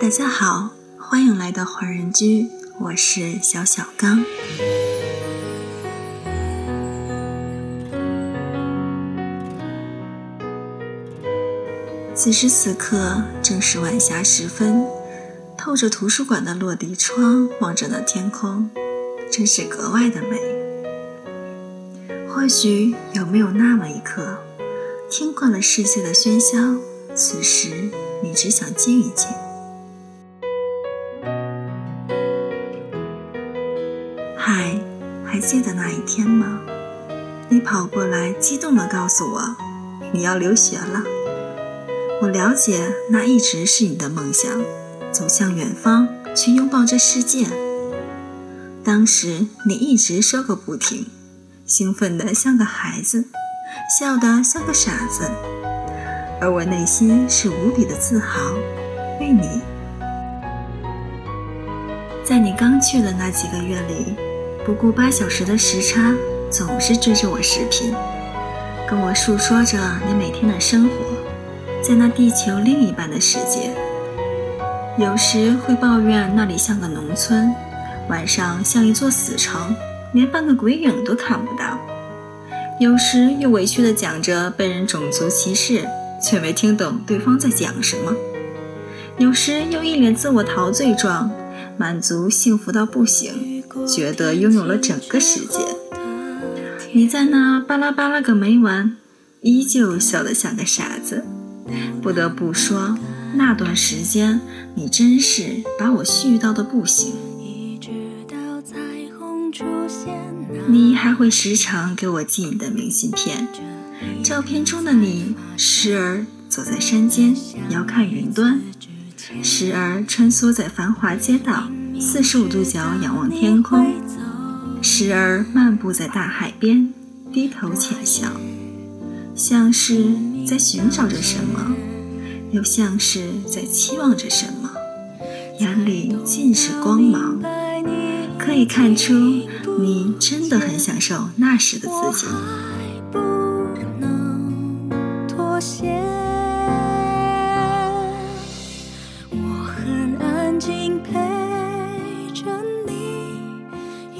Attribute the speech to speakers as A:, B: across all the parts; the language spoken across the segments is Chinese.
A: 大家好，欢迎来到华人居，我是小小刚。此时此刻正是晚霞时分，透着图书馆的落地窗，望着那天空，真是格外的美。或许有没有那么一刻，听惯了世界的喧嚣，此时你只想静一静。还记得那一天吗？你跑过来，激动地告诉我，你要留学了。我了解，那一直是你的梦想，走向远方，去拥抱这世界。当时你一直说个不停，兴奋得像个孩子，笑得像个傻子，而我内心是无比的自豪，为你。在你刚去的那几个月里，不顾八小时的时差，总是追着我视频，跟我诉说着你每天的生活。在那地球另一半的世界，有时会抱怨那里像个农村，晚上像一座死城，连半个鬼影都看不到；有时又委屈地讲着被人种族歧视，却没听懂对方在讲什么；有时又一脸自我陶醉状，满足幸福到不行，觉得拥有了整个世界。你在那巴拉巴拉个没完，依旧笑得像个傻子。不得不说，那段时间你真是把我絮叨的不行。你还会时常给我寄你的明信片，照片中的你时而走在山间遥看云端，时而穿梭在繁华街道，四十五度角仰望天空，时而漫步在大海边，低头浅笑。像是在寻找着什么，又像是在期望着什么，眼里尽是光芒，可以看出你真的很享受那时的自己。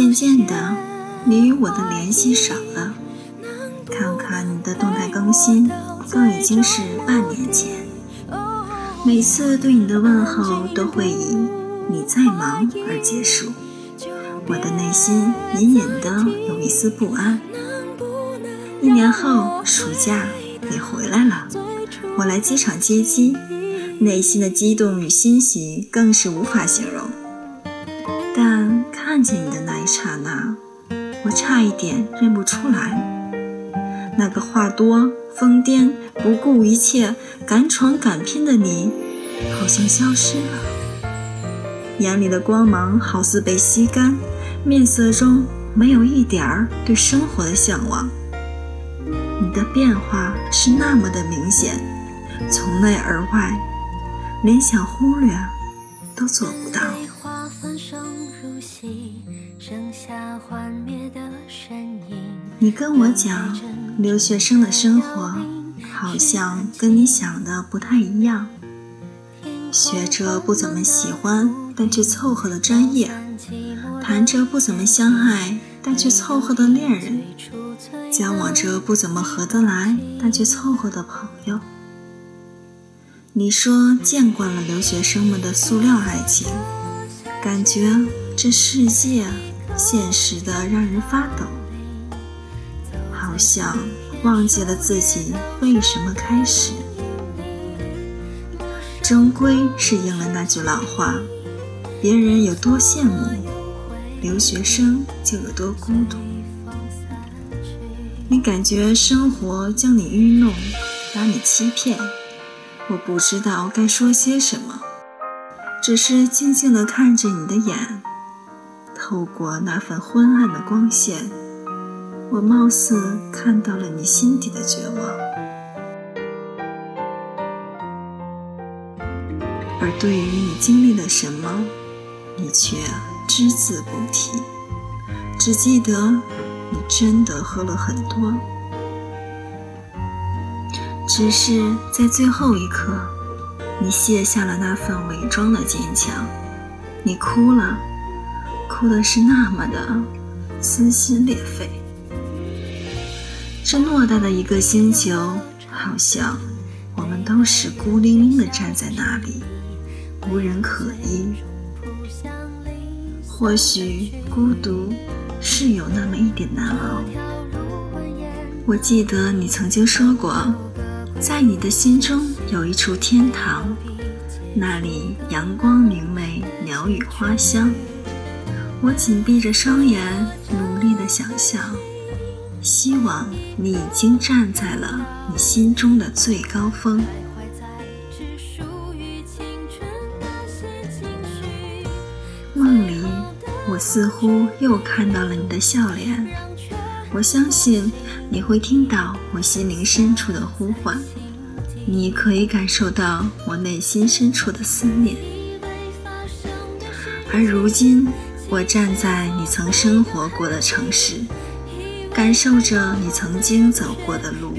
A: 渐渐的，你与我的联系少了。看看你的动态更新，更已经是半年前。每次对你的问候都会以“你在忙”而结束，我的内心隐隐的有一丝不安。一年后，暑假你回来了，我来机场接机，内心的激动与欣喜更是无法形容。但看见你的那刹那，我差一点认不出来。那个话多、疯癫、不顾一切、敢闯敢拼的你，好像消失了。眼里的光芒好似被吸干，面色中没有一点儿对生活的向往。你的变化是那么的明显，从内而外，连想忽略都做不到。你跟我讲。留学生的生活好像跟你想的不太一样，学着不怎么喜欢但却凑合的专业，谈着不怎么相爱但却凑合的恋人，交往着不怎么合得来但却凑合的朋友。你说见惯了留学生们的塑料爱情，感觉这世界现实的让人发抖。好像忘记了自己为什么开始，终归是应了那句老话：别人有多羡慕，留学生就有多孤独。你感觉生活将你愚弄，把你欺骗，我不知道该说些什么，只是静静地看着你的眼，透过那份昏暗的光线。我貌似看到了你心底的绝望，而对于你经历了什么，你却只字不提，只记得你真的喝了很多。只是在最后一刻，你卸下了那份伪装的坚强，你哭了，哭的是那么的撕心裂肺。这偌大的一个星球，好像我们都是孤零零的站在那里，无人可依。或许孤独是有那么一点难熬。我记得你曾经说过，在你的心中有一处天堂，那里阳光明媚，鸟语花香。我紧闭着双眼，努力的想象，希望你已经站在了你心中的最高峰。梦里。我似乎又看到了你的笑脸，我相信你会听到我心灵深处的呼唤，你可以感受到我内心深处的思念。而如今，我站在你曾生活过的城市，感受着你曾经走过的路，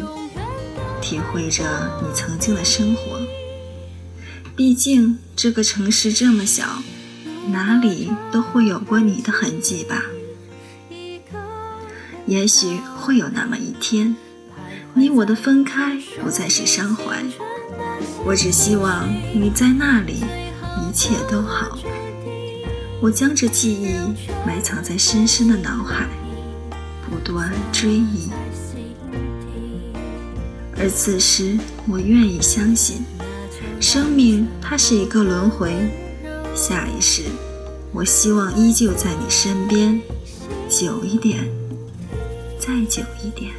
A: 体会着你曾经的生活。毕竟，这个城市这么小。哪里都会有过你的痕迹吧？也许会有那么一天，你我的分开不再是伤怀。我只希望你在那里，一切都好。我将这记忆埋藏在深深的脑海，不断追忆。而此时，我愿意相信，生命它是一个轮回。下一世，我希望依旧在你身边，久一点，再久一点。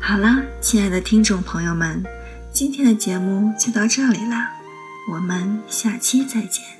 A: 好了，亲爱的听众朋友们，今天的节目就到这里了，我们下期再见。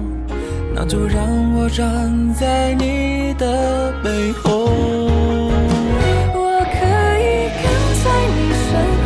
B: 那就让我站在你的背后，我可以跟在你
C: 身后。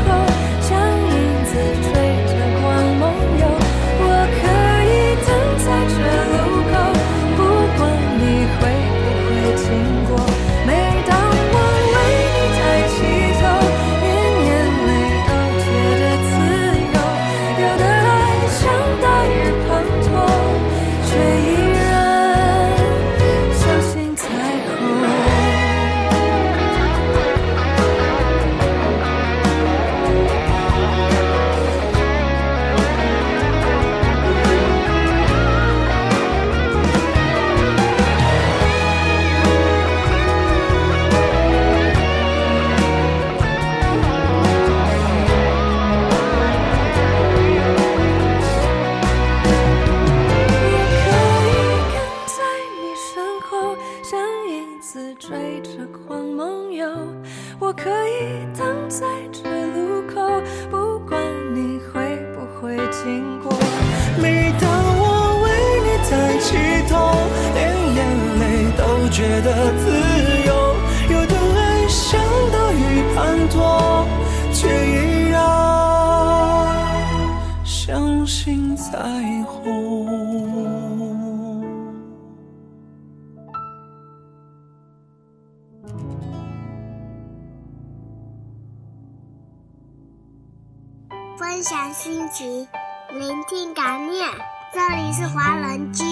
C: 心情，聆听感念。这里是华人居，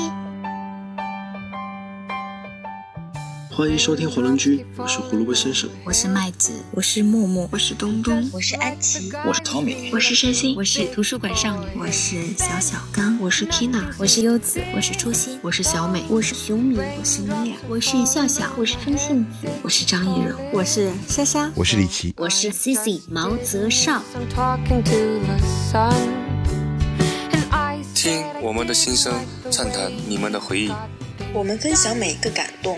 D: 欢迎收听华人居，我是胡萝卜先生，
A: 我是麦子，
E: 我是木木，
F: 我是东东，
E: 我是安琪，
G: 我是 Tommy，
H: 我是山心，
I: 我是图书馆少女，
A: 我是小小刚，
J: 我是 Tina，
K: 我是优子，我是初心，
L: 我是小美，
M: 我是熊米，
N: 我是米娅，
O: 我是笑笑，
P: 我是风信子，
Q: 我是张艺柔，
R: 我是莎莎，
S: 我是李琦，
T: 我是 Cici 毛泽少。
U: 听我们的心声，畅谈你们的回忆。
V: 我们分享每一个感动，